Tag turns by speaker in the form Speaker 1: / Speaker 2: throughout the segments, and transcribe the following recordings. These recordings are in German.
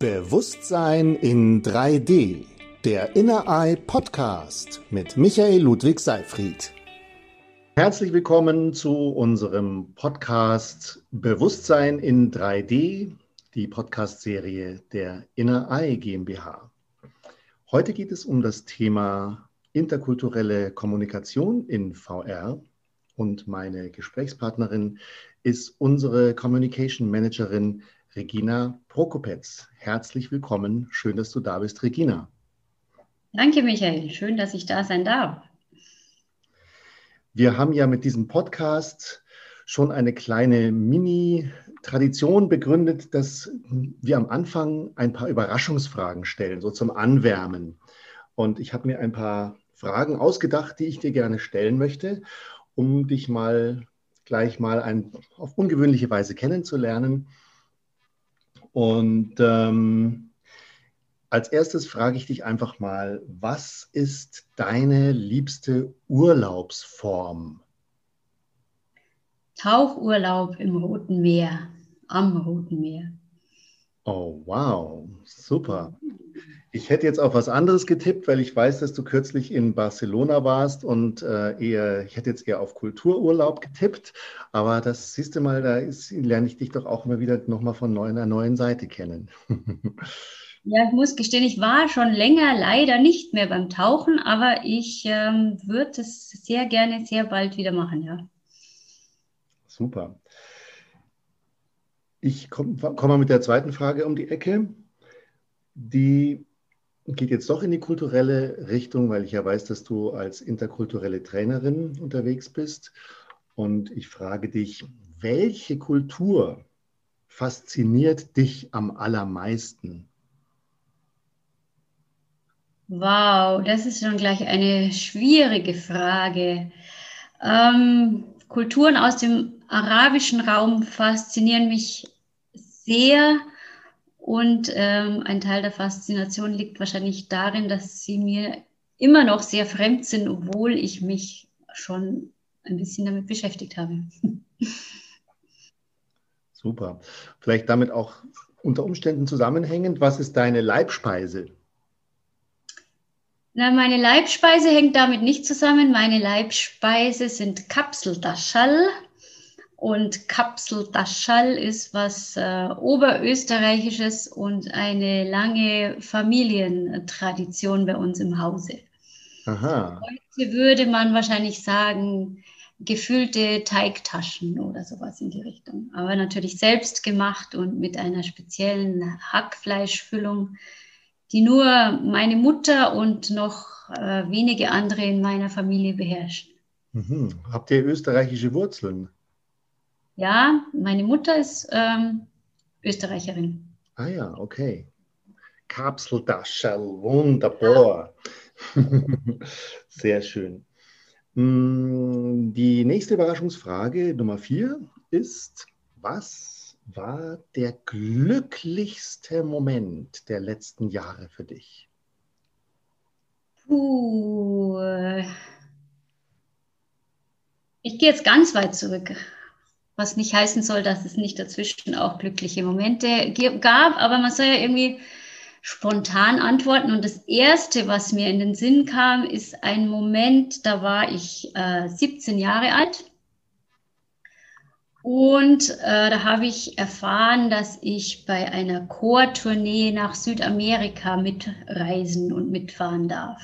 Speaker 1: Bewusstsein in 3D, der Inner Eye Podcast mit Michael Ludwig Seifried. Herzlich willkommen zu unserem Podcast Bewusstsein in 3D, die Podcast-Serie der Inner Eye GmbH. Heute geht es um das Thema interkulturelle Kommunikation in VR und meine Gesprächspartnerin ist unsere Communication Managerin Regina Prokopetz. Herzlich willkommen. Schön, dass du da bist, Regina.
Speaker 2: Danke, Michael. Schön, dass ich da sein darf.
Speaker 1: Wir haben ja mit diesem Podcast schon eine kleine Mini-Tradition begründet, dass wir am Anfang ein paar Überraschungsfragen stellen, so zum Anwärmen. Und ich habe mir ein paar Fragen ausgedacht, die ich dir gerne stellen möchte, um dich mal gleich mal ein, auf ungewöhnliche Weise kennenzulernen und ähm, als erstes frage ich dich einfach mal, was ist deine liebste Urlaubsform?
Speaker 2: Tauchurlaub im Roten Meer, am Roten Meer.
Speaker 1: Oh, wow, super. Ich hätte jetzt auf was anderes getippt, weil ich weiß, dass du kürzlich in Barcelona warst und äh, eher, ich hätte jetzt eher auf Kultururlaub getippt, aber das siehst du mal, da ist, lerne ich dich doch auch immer wieder nochmal von einer neuen Seite kennen.
Speaker 2: ja, ich muss gestehen, ich war schon länger leider nicht mehr beim Tauchen, aber ich ähm, würde es sehr gerne sehr bald wieder machen, ja.
Speaker 1: Super. Ich komme komm mal mit der zweiten Frage um die Ecke. Die geht jetzt doch in die kulturelle Richtung, weil ich ja weiß, dass du als interkulturelle Trainerin unterwegs bist. Und ich frage dich, welche Kultur fasziniert dich am allermeisten?
Speaker 2: Wow, das ist schon gleich eine schwierige Frage. Ähm, Kulturen aus dem arabischen Raum faszinieren mich sehr und ähm, ein Teil der Faszination liegt wahrscheinlich darin, dass sie mir immer noch sehr fremd sind, obwohl ich mich schon ein bisschen damit beschäftigt habe.
Speaker 1: Super. Vielleicht damit auch unter Umständen zusammenhängend, was ist deine Leibspeise?
Speaker 2: Na, meine Leibspeise hängt damit nicht zusammen. Meine Leibspeise sind Kapseldaschall. Und Kapseldaschall ist was äh, Oberösterreichisches und eine lange Familientradition bei uns im Hause. Aha. Heute würde man wahrscheinlich sagen, gefüllte Teigtaschen oder sowas in die Richtung. Aber natürlich selbst gemacht und mit einer speziellen Hackfleischfüllung, die nur meine Mutter und noch äh, wenige andere in meiner Familie beherrschen.
Speaker 1: Mhm. Habt ihr österreichische Wurzeln?
Speaker 2: Ja, meine Mutter ist ähm, Österreicherin.
Speaker 1: Ah ja, okay. Kapseldaschel, wunderbar. Sehr schön. Mm, die nächste Überraschungsfrage, Nummer vier, ist, was war der glücklichste Moment der letzten Jahre für dich?
Speaker 2: Puh. Ich gehe jetzt ganz weit zurück was nicht heißen soll, dass es nicht dazwischen auch glückliche Momente gab, aber man soll ja irgendwie spontan antworten. Und das Erste, was mir in den Sinn kam, ist ein Moment, da war ich äh, 17 Jahre alt. Und äh, da habe ich erfahren, dass ich bei einer Chortournee nach Südamerika mitreisen und mitfahren darf.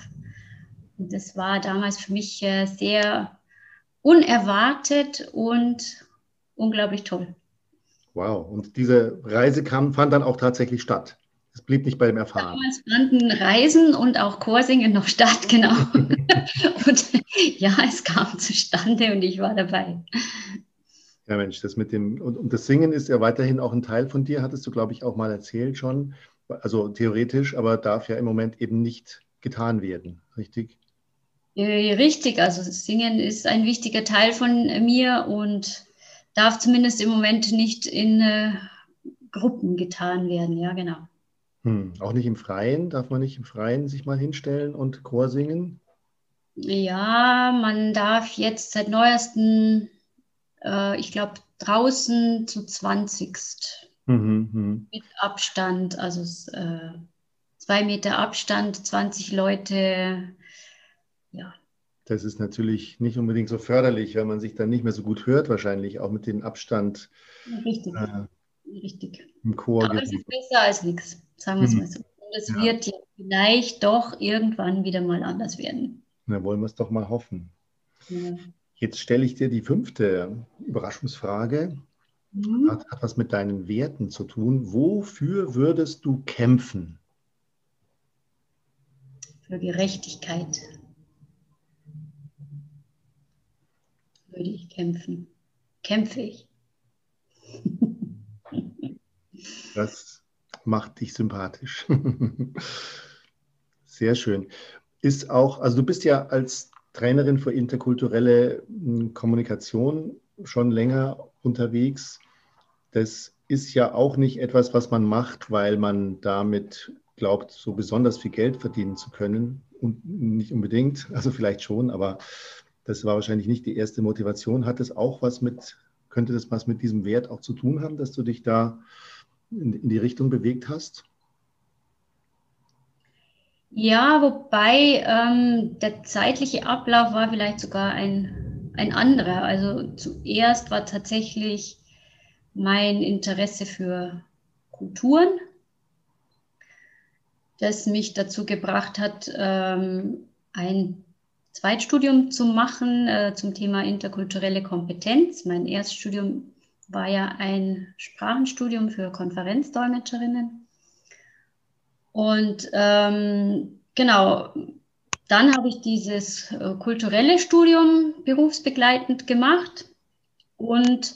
Speaker 2: Und das war damals für mich äh, sehr unerwartet und unglaublich toll.
Speaker 1: Wow, und diese Reise kam, fand dann auch tatsächlich statt. Es blieb nicht bei dem Erfahren.
Speaker 2: Damals fanden Reisen und auch Chorsingen noch statt, genau. und ja, es kam zustande und ich war dabei.
Speaker 1: Ja, Mensch, das mit dem, und, und das Singen ist ja weiterhin auch ein Teil von dir, hattest du, glaube ich, auch mal erzählt schon. Also theoretisch, aber darf ja im Moment eben nicht getan werden, richtig?
Speaker 2: Äh, richtig, also Singen ist ein wichtiger Teil von mir und darf zumindest im Moment nicht in äh, Gruppen getan werden. Ja, genau.
Speaker 1: Hm, auch nicht im Freien? Darf man nicht im Freien sich mal hinstellen und Chor singen?
Speaker 2: Ja, man darf jetzt seit neuestem, äh, ich glaube, draußen zu 20. Mhm, mhm. Mit Abstand, also äh, zwei Meter Abstand, 20 Leute.
Speaker 1: Ja. Das ist natürlich nicht unbedingt so förderlich, weil man sich dann nicht mehr so gut hört, wahrscheinlich auch mit dem Abstand.
Speaker 2: Richtig. Äh, Richtig. Im Chor. Aber es ist besser als nichts, sagen wir es mhm. mal so. Und es ja. wird ja vielleicht doch irgendwann wieder mal anders werden.
Speaker 1: Na, wollen wir es doch mal hoffen. Ja. Jetzt stelle ich dir die fünfte Überraschungsfrage. Mhm. Hat, hat was mit deinen Werten zu tun. Wofür würdest du kämpfen?
Speaker 2: Für Gerechtigkeit würde ich kämpfen. Kämpfe ich.
Speaker 1: Das macht dich sympathisch. Sehr schön. Ist auch, also du bist ja als Trainerin für interkulturelle hm, Kommunikation schon länger unterwegs. Das ist ja auch nicht etwas, was man macht, weil man damit glaubt, so besonders viel Geld verdienen zu können. Und nicht unbedingt, also vielleicht schon, aber das war wahrscheinlich nicht die erste Motivation. Hat es auch was mit, könnte das was mit diesem Wert auch zu tun haben, dass du dich da in, in die Richtung bewegt hast?
Speaker 2: Ja, wobei ähm, der zeitliche Ablauf war vielleicht sogar ein, ein anderer. Also zuerst war tatsächlich mein Interesse für Kulturen, das mich dazu gebracht hat, ähm, ein Zweitstudium zu machen äh, zum Thema interkulturelle Kompetenz. Mein Erststudium war ja ein Sprachenstudium für Konferenzdolmetscherinnen. Und ähm, genau, dann habe ich dieses äh, kulturelle Studium berufsbegleitend gemacht und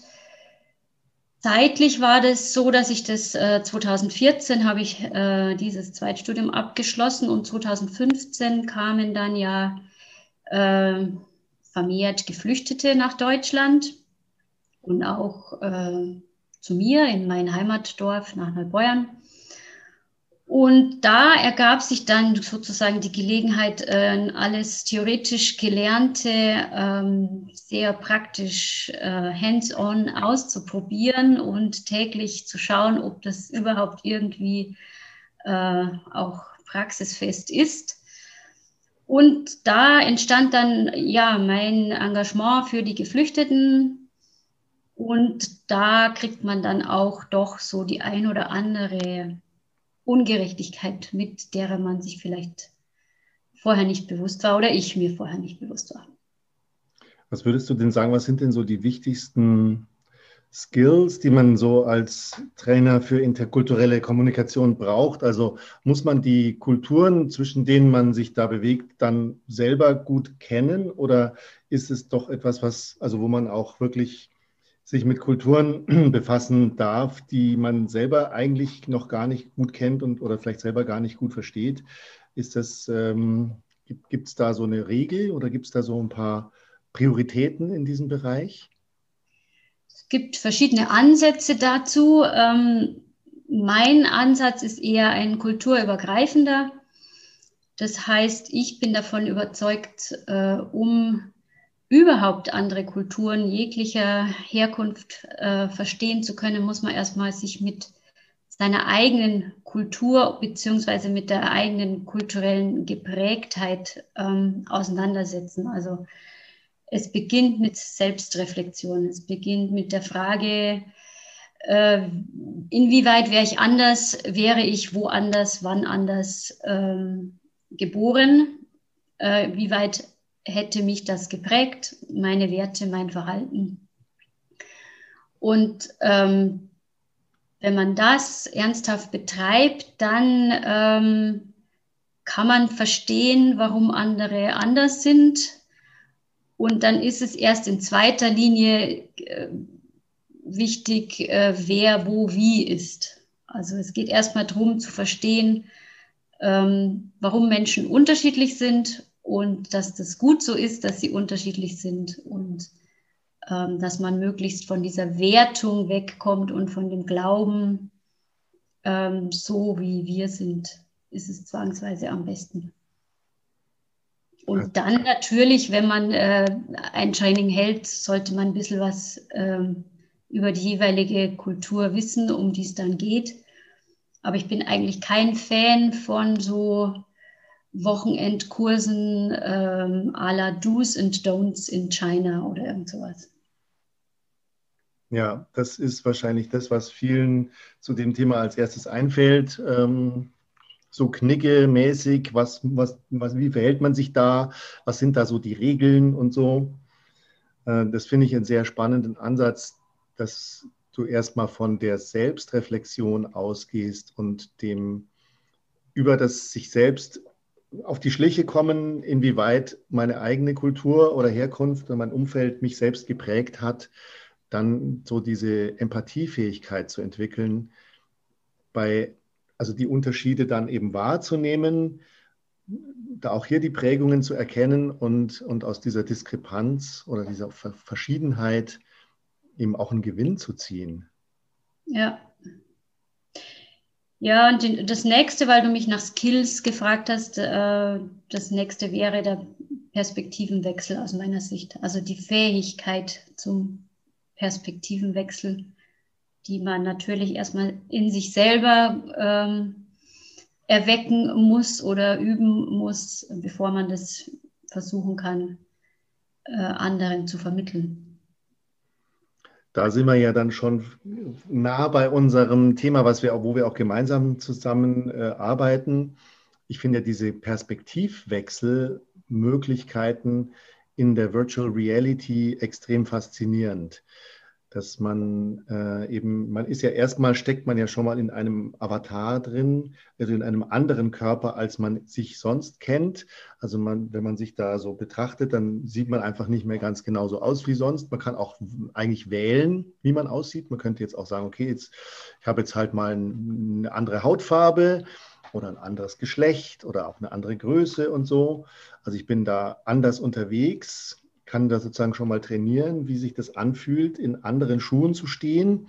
Speaker 2: zeitlich war das so, dass ich das äh, 2014 habe ich äh, dieses Zweitstudium abgeschlossen und 2015 kamen dann ja äh, vermehrt Geflüchtete nach Deutschland und auch äh, zu mir in mein Heimatdorf nach Neubeuern. Und da ergab sich dann sozusagen die Gelegenheit, äh, alles theoretisch Gelernte ähm, sehr praktisch äh, hands-on auszuprobieren und täglich zu schauen, ob das überhaupt irgendwie äh, auch praxisfest ist. Und da entstand dann ja mein Engagement für die Geflüchteten und da kriegt man dann auch doch so die ein oder andere Ungerechtigkeit mit, derer man sich vielleicht vorher nicht bewusst war oder ich mir vorher nicht bewusst war.
Speaker 1: Was würdest du denn sagen, was sind denn so die wichtigsten Skills, die man so als Trainer für interkulturelle Kommunikation braucht? Also muss man die Kulturen, zwischen denen man sich da bewegt, dann selber gut kennen oder ist es doch etwas, was, also wo man auch wirklich sich mit Kulturen befassen darf, die man selber eigentlich noch gar nicht gut kennt und oder vielleicht selber gar nicht gut versteht. Ist das, ähm, gibt es da so eine Regel oder gibt es da so ein paar Prioritäten in diesem Bereich?
Speaker 2: Es gibt verschiedene Ansätze dazu. Ähm, mein Ansatz ist eher ein kulturübergreifender. Das heißt, ich bin davon überzeugt, äh, um überhaupt andere Kulturen jeglicher Herkunft äh, verstehen zu können, muss man erstmal sich mit seiner eigenen Kultur beziehungsweise mit der eigenen kulturellen Geprägtheit ähm, auseinandersetzen. Also es beginnt mit Selbstreflexion, es beginnt mit der Frage, äh, inwieweit wäre ich anders, wäre ich woanders, wann anders ähm, geboren, äh, wie weit hätte mich das geprägt, meine Werte, mein Verhalten. Und ähm, wenn man das ernsthaft betreibt, dann ähm, kann man verstehen, warum andere anders sind. Und dann ist es erst in zweiter Linie äh, wichtig, äh, wer wo wie ist. Also es geht erstmal darum zu verstehen, ähm, warum Menschen unterschiedlich sind und dass das gut so ist, dass sie unterschiedlich sind und ähm, dass man möglichst von dieser Wertung wegkommt und von dem Glauben, ähm, so wie wir sind, ist es zwangsweise am besten. Und dann natürlich, wenn man äh, ein Training hält, sollte man ein bisschen was ähm, über die jeweilige Kultur wissen, um die es dann geht. Aber ich bin eigentlich kein Fan von so Wochenendkursen ähm, à la Do's and Don'ts in China oder irgend sowas.
Speaker 1: Ja, das ist wahrscheinlich das, was vielen zu dem Thema als erstes einfällt. Ähm, so knicke-mäßig, was, was, was, wie verhält man sich da? Was sind da so die Regeln und so? Äh, das finde ich einen sehr spannenden Ansatz, dass du erstmal von der Selbstreflexion ausgehst und dem über das sich selbst auf die Schliche kommen, inwieweit meine eigene Kultur oder Herkunft oder mein Umfeld mich selbst geprägt hat, dann so diese Empathiefähigkeit zu entwickeln, bei, also die Unterschiede dann eben wahrzunehmen, da auch hier die Prägungen zu erkennen und, und aus dieser Diskrepanz oder dieser Verschiedenheit eben auch einen Gewinn zu ziehen.
Speaker 2: Ja, ja, und das nächste, weil du mich nach Skills gefragt hast, äh, das nächste wäre der Perspektivenwechsel aus meiner Sicht. Also die Fähigkeit zum Perspektivenwechsel, die man natürlich erstmal in sich selber ähm, erwecken muss oder üben muss, bevor man das versuchen kann, äh, anderen zu vermitteln.
Speaker 1: Da sind wir ja dann schon nah bei unserem Thema, was wir, wo wir auch gemeinsam zusammen äh. Ich finde ja diese Perspektivwechselmöglichkeiten in der Virtual Reality extrem faszinierend dass man äh, eben, man ist ja erstmal, steckt man ja schon mal in einem Avatar drin, also in einem anderen Körper, als man sich sonst kennt. Also man, wenn man sich da so betrachtet, dann sieht man einfach nicht mehr ganz genauso aus wie sonst. Man kann auch eigentlich wählen, wie man aussieht. Man könnte jetzt auch sagen, okay, jetzt, ich habe jetzt halt mal eine andere Hautfarbe oder ein anderes Geschlecht oder auch eine andere Größe und so. Also ich bin da anders unterwegs kann da sozusagen schon mal trainieren, wie sich das anfühlt, in anderen Schuhen zu stehen.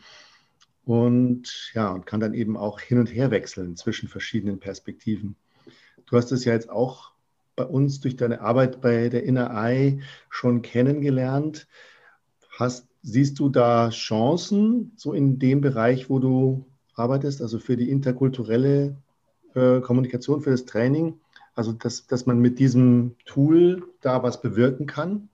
Speaker 1: Und ja, und kann dann eben auch hin und her wechseln zwischen verschiedenen Perspektiven. Du hast es ja jetzt auch bei uns durch deine Arbeit bei der Inner Eye schon kennengelernt. Hast, siehst du da Chancen, so in dem Bereich, wo du arbeitest, also für die interkulturelle äh, Kommunikation, für das Training? Also, dass, dass man mit diesem Tool da was bewirken kann?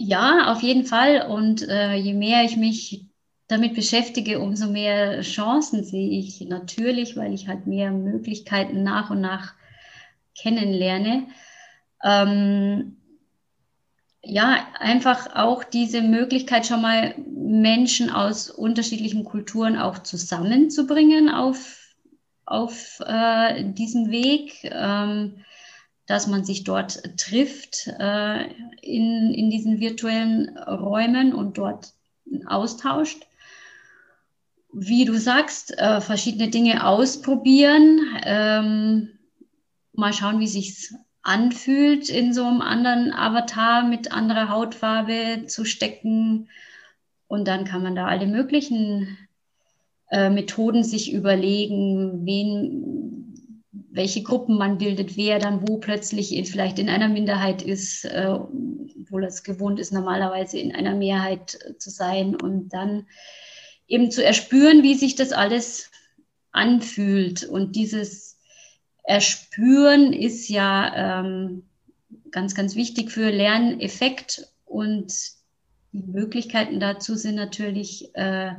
Speaker 2: Ja, auf jeden Fall. Und äh, je mehr ich mich damit beschäftige, umso mehr Chancen sehe ich natürlich, weil ich halt mehr Möglichkeiten nach und nach kennenlerne. Ähm, ja, einfach auch diese Möglichkeit schon mal Menschen aus unterschiedlichen Kulturen auch zusammenzubringen auf, auf äh, diesem Weg. Ähm, dass man sich dort trifft äh, in, in diesen virtuellen Räumen und dort austauscht. Wie du sagst, äh, verschiedene Dinge ausprobieren, ähm, mal schauen, wie sich anfühlt, in so einem anderen Avatar mit anderer Hautfarbe zu stecken. Und dann kann man da alle möglichen äh, Methoden sich überlegen, wen, welche Gruppen man bildet, wer dann wo plötzlich vielleicht in einer Minderheit ist, äh, obwohl es gewohnt ist, normalerweise in einer Mehrheit äh, zu sein und dann eben zu erspüren, wie sich das alles anfühlt. Und dieses Erspüren ist ja ähm, ganz, ganz wichtig für Lerneffekt und die Möglichkeiten dazu sind natürlich äh,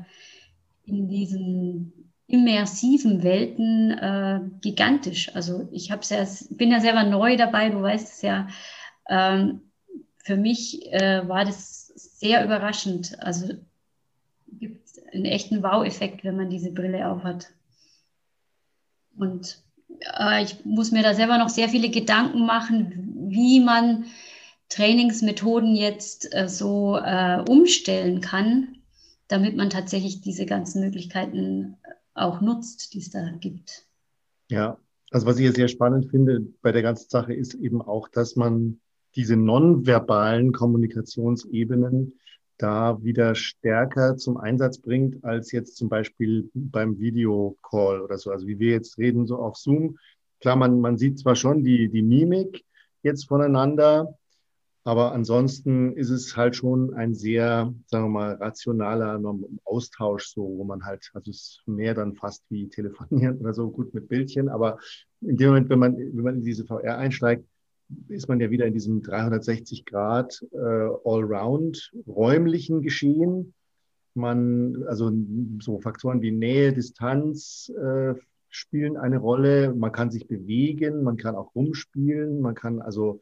Speaker 2: in diesen immersiven Welten äh, gigantisch. Also ich habe ja, bin ja selber neu dabei, du weißt es ja. Ähm, für mich äh, war das sehr überraschend. Also gibt einen echten Wow-Effekt, wenn man diese Brille aufhat. Und äh, ich muss mir da selber noch sehr viele Gedanken machen, wie man Trainingsmethoden jetzt äh, so äh, umstellen kann, damit man tatsächlich diese ganzen Möglichkeiten auch nutzt, die es da gibt.
Speaker 1: Ja, also was ich sehr spannend finde bei der ganzen Sache ist eben auch, dass man diese nonverbalen Kommunikationsebenen da wieder stärker zum Einsatz bringt, als jetzt zum Beispiel beim Videocall oder so. Also wie wir jetzt reden, so auf Zoom. Klar, man, man sieht zwar schon die, die Mimik jetzt voneinander, Aber ansonsten ist es halt schon ein sehr, sagen wir mal, rationaler Austausch, so, wo man halt, also es ist mehr dann fast wie telefonieren oder so, gut mit Bildchen. Aber in dem Moment, wenn man, wenn man in diese VR einsteigt, ist man ja wieder in diesem 360 Grad äh, Allround räumlichen Geschehen. Man, also so Faktoren wie Nähe, Distanz äh, spielen eine Rolle. Man kann sich bewegen, man kann auch rumspielen, man kann also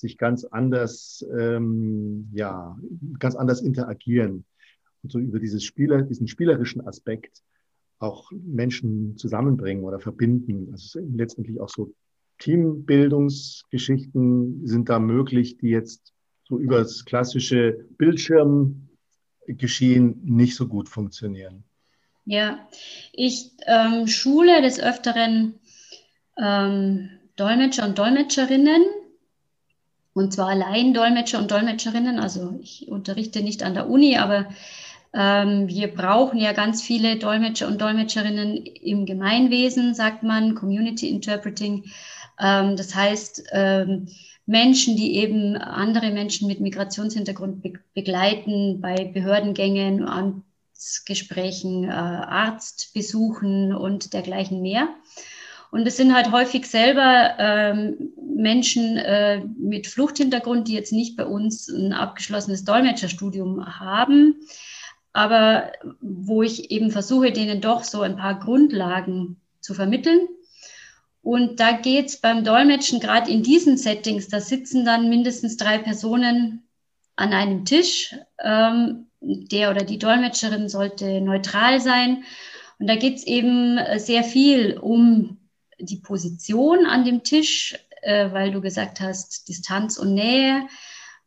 Speaker 1: sich ganz anders, ähm, ja, ganz anders interagieren und so über dieses Spieler, diesen spielerischen Aspekt auch Menschen zusammenbringen oder verbinden. Also letztendlich auch so Teambildungsgeschichten sind da möglich, die jetzt so über das klassische Bildschirmgeschehen nicht so gut funktionieren.
Speaker 2: Ja, ich ähm, schule des Öfteren ähm, Dolmetscher und Dolmetscherinnen und zwar allein Dolmetscher und Dolmetscherinnen. Also ich unterrichte nicht an der Uni, aber ähm, wir brauchen ja ganz viele Dolmetscher und Dolmetscherinnen im Gemeinwesen, sagt man, Community Interpreting. Ähm, das heißt, ähm, Menschen, die eben andere Menschen mit Migrationshintergrund be begleiten bei Behördengängen, Amtsgesprächen, äh, Arztbesuchen und dergleichen mehr. Und es sind halt häufig selber ähm, Menschen äh, mit Fluchthintergrund, die jetzt nicht bei uns ein abgeschlossenes Dolmetscherstudium haben, aber wo ich eben versuche, denen doch so ein paar Grundlagen zu vermitteln. Und da geht es beim Dolmetschen gerade in diesen Settings, da sitzen dann mindestens drei Personen an einem Tisch. Ähm, der oder die Dolmetscherin sollte neutral sein. Und da geht es eben sehr viel um die Position an dem Tisch, äh, weil du gesagt hast, Distanz und Nähe.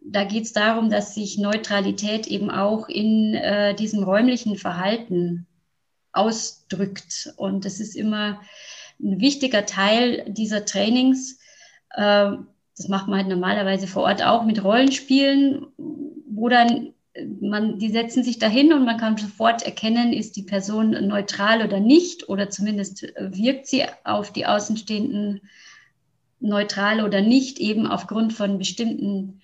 Speaker 2: Da geht es darum, dass sich Neutralität eben auch in äh, diesem räumlichen Verhalten ausdrückt. Und das ist immer ein wichtiger Teil dieser Trainings. Äh, das macht man halt normalerweise vor Ort auch mit Rollenspielen, wo dann man, die setzen sich dahin und man kann sofort erkennen, ist die Person neutral oder nicht, oder zumindest wirkt sie auf die Außenstehenden neutral oder nicht, eben aufgrund von bestimmten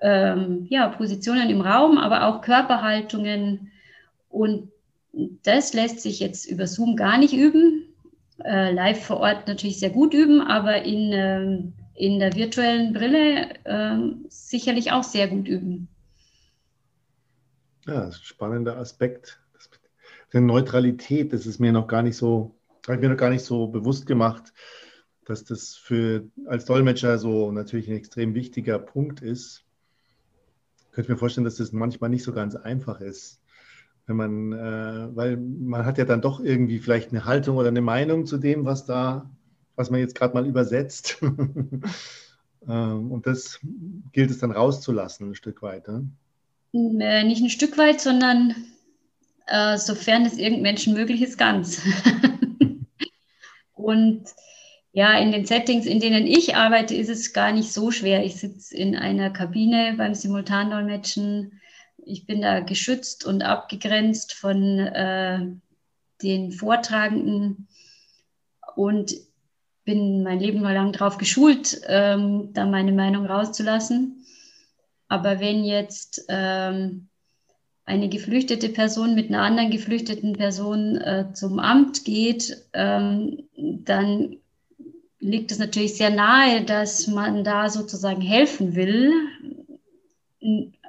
Speaker 2: ähm, ja, Positionen im Raum, aber auch Körperhaltungen. Und das lässt sich jetzt über Zoom gar nicht üben. Äh, live vor Ort natürlich sehr gut üben, aber in, äh, in der virtuellen Brille äh, sicherlich auch sehr gut üben.
Speaker 1: Ja, das ist ein spannender Aspekt. Die Neutralität, das ist mir noch gar nicht so, habe ich mir noch gar nicht so bewusst gemacht, dass das für als Dolmetscher so natürlich ein extrem wichtiger Punkt ist. Ich könnte mir vorstellen, dass das manchmal nicht so ganz einfach ist. Wenn man, äh, weil man hat ja dann doch irgendwie vielleicht eine Haltung oder eine Meinung zu dem, was da, was man jetzt gerade mal übersetzt. Ähm, und das gilt es dann rauszulassen, ein Stück weit. Ne?
Speaker 2: Äh, nicht ein Stück weit, sondern äh, sofern es irgendeinem Menschen möglich ist, ganz. und ja, in den Settings, in denen ich arbeite, ist es gar nicht so schwer. Ich sitze in einer Kabine beim Simultandolmetschen. Ich bin da geschützt und abgegrenzt von äh, den Vortragenden und bin mein Leben lang darauf geschult, ähm, da meine Meinung rauszulassen. Aber wenn jetzt ähm, eine geflüchtete Person mit einer anderen geflüchteten Person äh, zum Amt geht, ähm, dann liegt es natürlich sehr nahe, dass man da sozusagen helfen will,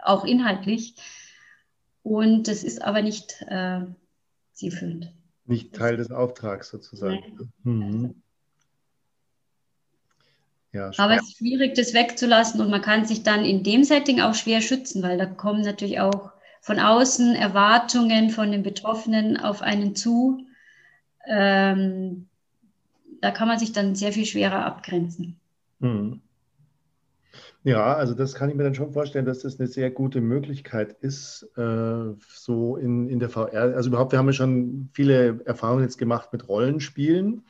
Speaker 2: auch inhaltlich. Und das ist aber nicht äh, zielführend.
Speaker 1: Nicht Teil des Auftrags sozusagen. Mhm.
Speaker 2: Ja, Aber es ist schwierig, das wegzulassen und man kann sich dann in dem Setting auch schwer schützen, weil da kommen natürlich auch von außen Erwartungen von den Betroffenen auf einen zu. Ähm, da kann man sich dann sehr viel schwerer abgrenzen.
Speaker 1: Hm. Ja, also das kann ich mir dann schon vorstellen, dass das eine sehr gute Möglichkeit ist, äh, so in, in der VR. Also überhaupt, wir haben ja schon viele Erfahrungen jetzt gemacht mit Rollenspielen.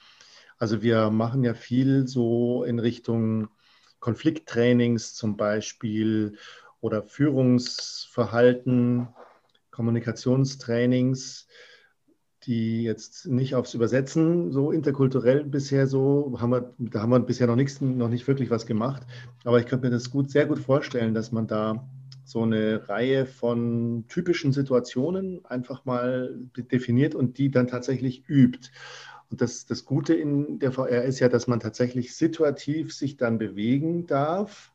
Speaker 1: Also wir machen ja viel so in Richtung Konflikttrainings zum Beispiel oder Führungsverhalten, Kommunikationstrainings, die jetzt nicht aufs Übersetzen so interkulturell bisher so, haben wir, da haben wir bisher noch nichts, noch nicht wirklich was gemacht. Aber ich könnte mir das gut, sehr gut vorstellen, dass man da so eine Reihe von typischen Situationen einfach mal definiert und die dann tatsächlich übt. Und das, das Gute in der VR ist ja, dass man tatsächlich situativ sich dann bewegen darf.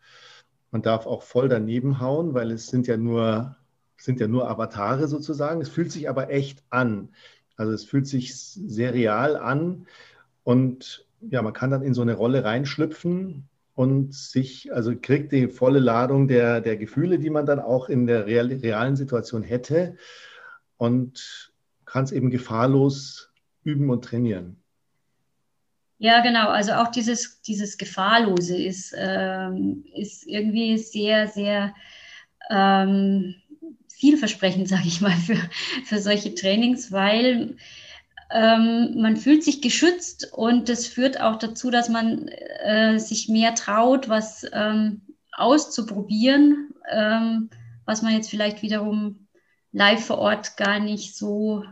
Speaker 1: Man darf auch voll daneben hauen, weil es sind ja nur, sind ja nur Avatare sozusagen. Es fühlt sich aber echt an. Also es fühlt sich sehr real an und ja, man kann dann in so eine Rolle reinschlüpfen und sich, also kriegt die volle Ladung der, der Gefühle, die man dann auch in der real, realen Situation hätte und kann es eben gefahrlos üben und trainieren.
Speaker 2: Ja, genau. Also auch dieses, dieses Gefahrlose ist, ähm, ist irgendwie sehr, sehr ähm, vielversprechend, sage ich mal, für, für solche Trainings, weil ähm, man fühlt sich geschützt und das führt auch dazu, dass man äh, sich mehr traut, was ähm, auszuprobieren, ähm, was man jetzt vielleicht wiederum live vor Ort gar nicht so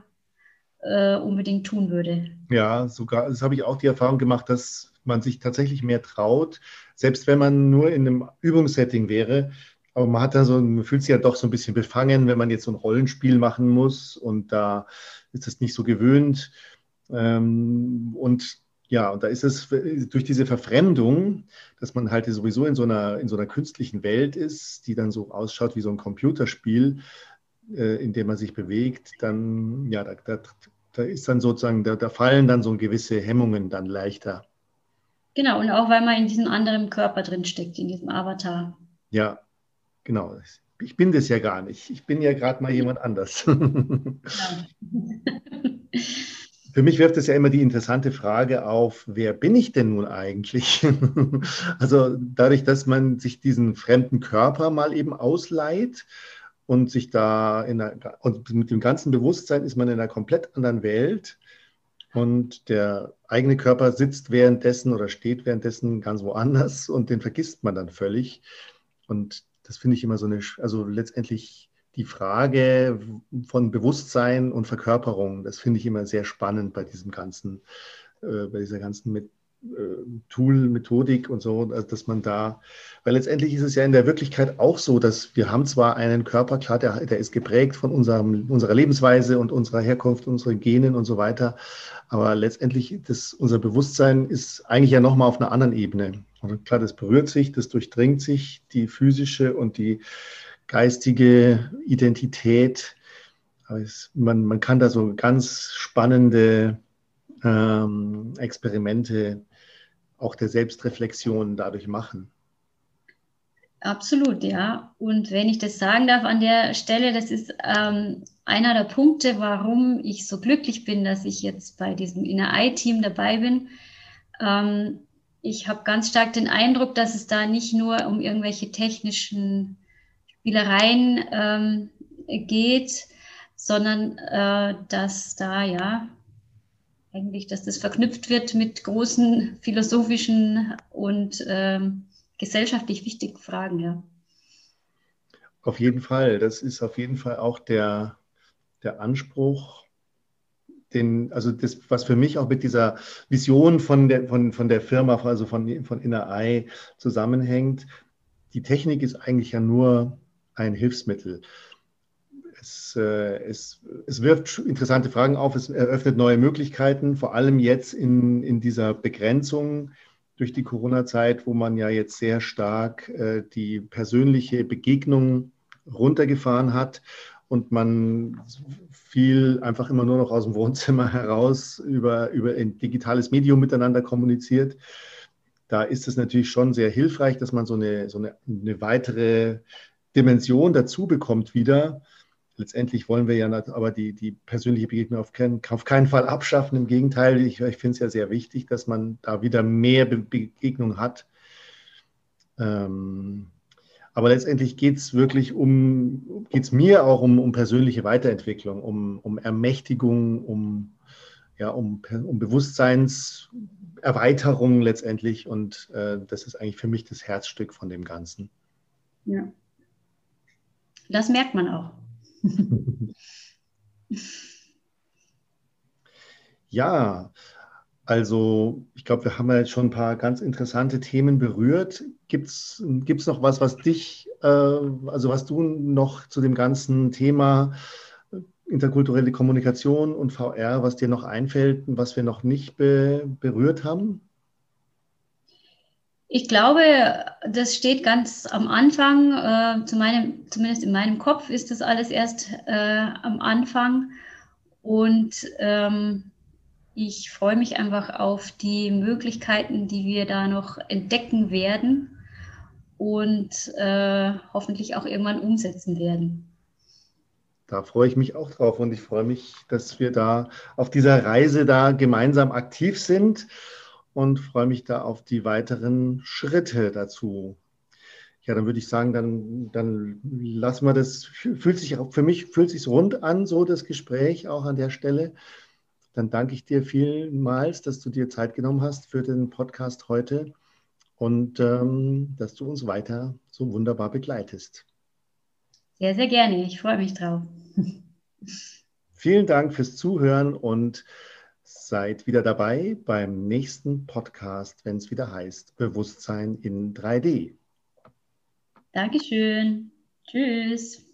Speaker 2: äh, unbedingt tun würde.
Speaker 1: Ja, sogar, das habe ich auch die Erfahrung gemacht, dass man sich tatsächlich mehr traut, selbst wenn man nur in einem Übungssetting wäre. Aber man hat da so, man fühlt sich ja doch so ein bisschen befangen, wenn man jetzt so ein Rollenspiel machen muss und da ist es nicht so gewöhnt. Ähm, und ja, und da ist es durch diese Verfremdung, dass man halt sowieso in so einer, in so einer künstlichen Welt ist, die dann so ausschaut wie so ein Computerspiel, in dem man sich bewegt, dann, ja, da, da, da ist dann sozusagen, da, da fallen dann so gewisse Hemmungen dann leichter.
Speaker 2: Genau, und auch weil man in diesem anderen Körper drin steckt, in diesem Avatar.
Speaker 1: Ja, genau. Ich bin das ja gar nicht. Ich bin ja gerade mal jemand anders. Für mich wirft es ja immer die interessante Frage auf, wer bin ich denn nun eigentlich? also dadurch, dass man sich diesen fremden Körper mal eben ausleiht und sich da in einer, und mit dem ganzen Bewusstsein ist man in einer komplett anderen Welt und der eigene Körper sitzt währenddessen oder steht währenddessen ganz woanders und den vergisst man dann völlig. Und das finde ich immer so eine, also letztendlich die Frage von Bewusstsein und Verkörperung, das finde ich immer sehr spannend bei diesem ganzen, äh, bei dieser ganzen mit, Tool, Methodik und so, also dass man da, weil letztendlich ist es ja in der Wirklichkeit auch so, dass wir haben zwar einen Körper, klar, der, der ist geprägt von unserem, unserer Lebensweise und unserer Herkunft, unseren Genen und so weiter, aber letztendlich das, unser Bewusstsein ist eigentlich ja nochmal auf einer anderen Ebene. Also klar, das berührt sich, das durchdringt sich, die physische und die geistige Identität. Es, man, man kann da so ganz spannende ähm, Experimente auch der Selbstreflexion dadurch machen.
Speaker 2: Absolut, ja. Und wenn ich das sagen darf an der Stelle, das ist ähm, einer der Punkte, warum ich so glücklich bin, dass ich jetzt bei diesem Inner Eye-Team dabei bin. Ähm, ich habe ganz stark den Eindruck, dass es da nicht nur um irgendwelche technischen Spielereien ähm, geht, sondern äh, dass da ja eigentlich, dass das verknüpft wird mit großen philosophischen und ähm, gesellschaftlich wichtigen Fragen, ja.
Speaker 1: Auf jeden Fall. Das ist auf jeden Fall auch der, der Anspruch den, also das, was für mich auch mit dieser Vision von der, von, von der Firma, also von, von Inner Eye zusammenhängt. Die Technik ist eigentlich ja nur ein Hilfsmittel. Es, äh, es, es wirft interessante Fragen auf, es eröffnet neue Möglichkeiten, vor allem jetzt in, in dieser Begrenzung durch die Corona-Zeit, wo man ja jetzt sehr stark äh, die persönliche Begegnung runtergefahren hat und man viel einfach immer nur noch aus dem Wohnzimmer heraus über, über ein digitales Medium miteinander kommuniziert. Da ist es natürlich schon sehr hilfreich, dass man so eine, so eine, eine weitere Dimension dazu bekommt wieder. Letztendlich wollen wir ja aber die, die persönliche Begegnung auf keinen, auf keinen Fall abschaffen. Im Gegenteil, ich, ich finde es ja sehr wichtig, dass man da wieder mehr Be Begegnung hat. Ähm, aber letztendlich geht es wirklich um, geht es mir auch um, um persönliche Weiterentwicklung, um, um Ermächtigung, um, ja, um, um Bewusstseinserweiterung letztendlich. Und äh, das ist eigentlich für mich das Herzstück von dem Ganzen.
Speaker 2: Ja. Das merkt man auch.
Speaker 1: Ja, also ich glaube, wir haben ja jetzt schon ein paar ganz interessante Themen berührt. Gibt es noch was, was dich, äh, also was du noch zu dem ganzen Thema interkulturelle Kommunikation und VR, was dir noch einfällt und was wir noch nicht be berührt haben?
Speaker 2: Ich glaube, das steht ganz am Anfang, äh, zu meinem, zumindest in meinem Kopf ist das alles erst äh, am Anfang. Und ähm, ich freue mich einfach auf die Möglichkeiten, die wir da noch entdecken werden und äh, hoffentlich auch irgendwann umsetzen werden.
Speaker 1: Da freue ich mich auch drauf und ich freue mich, dass wir da auf dieser Reise da gemeinsam aktiv sind und freue mich da auf die weiteren Schritte dazu. Ja, dann würde ich sagen, dann, dann lassen wir das, fühlt sich für mich fühlt sich rund an, so das Gespräch auch an der Stelle. Dann danke ich dir vielmals, dass du dir Zeit genommen hast für den Podcast heute und ähm, dass du uns weiter so wunderbar begleitest.
Speaker 2: Sehr, sehr gerne. Ich freue mich drauf.
Speaker 1: Vielen Dank fürs Zuhören und seid wieder dabei beim nächsten Podcast, wenn es wieder heißt Bewusstsein in 3D.
Speaker 2: Dankeschön. Tschüss.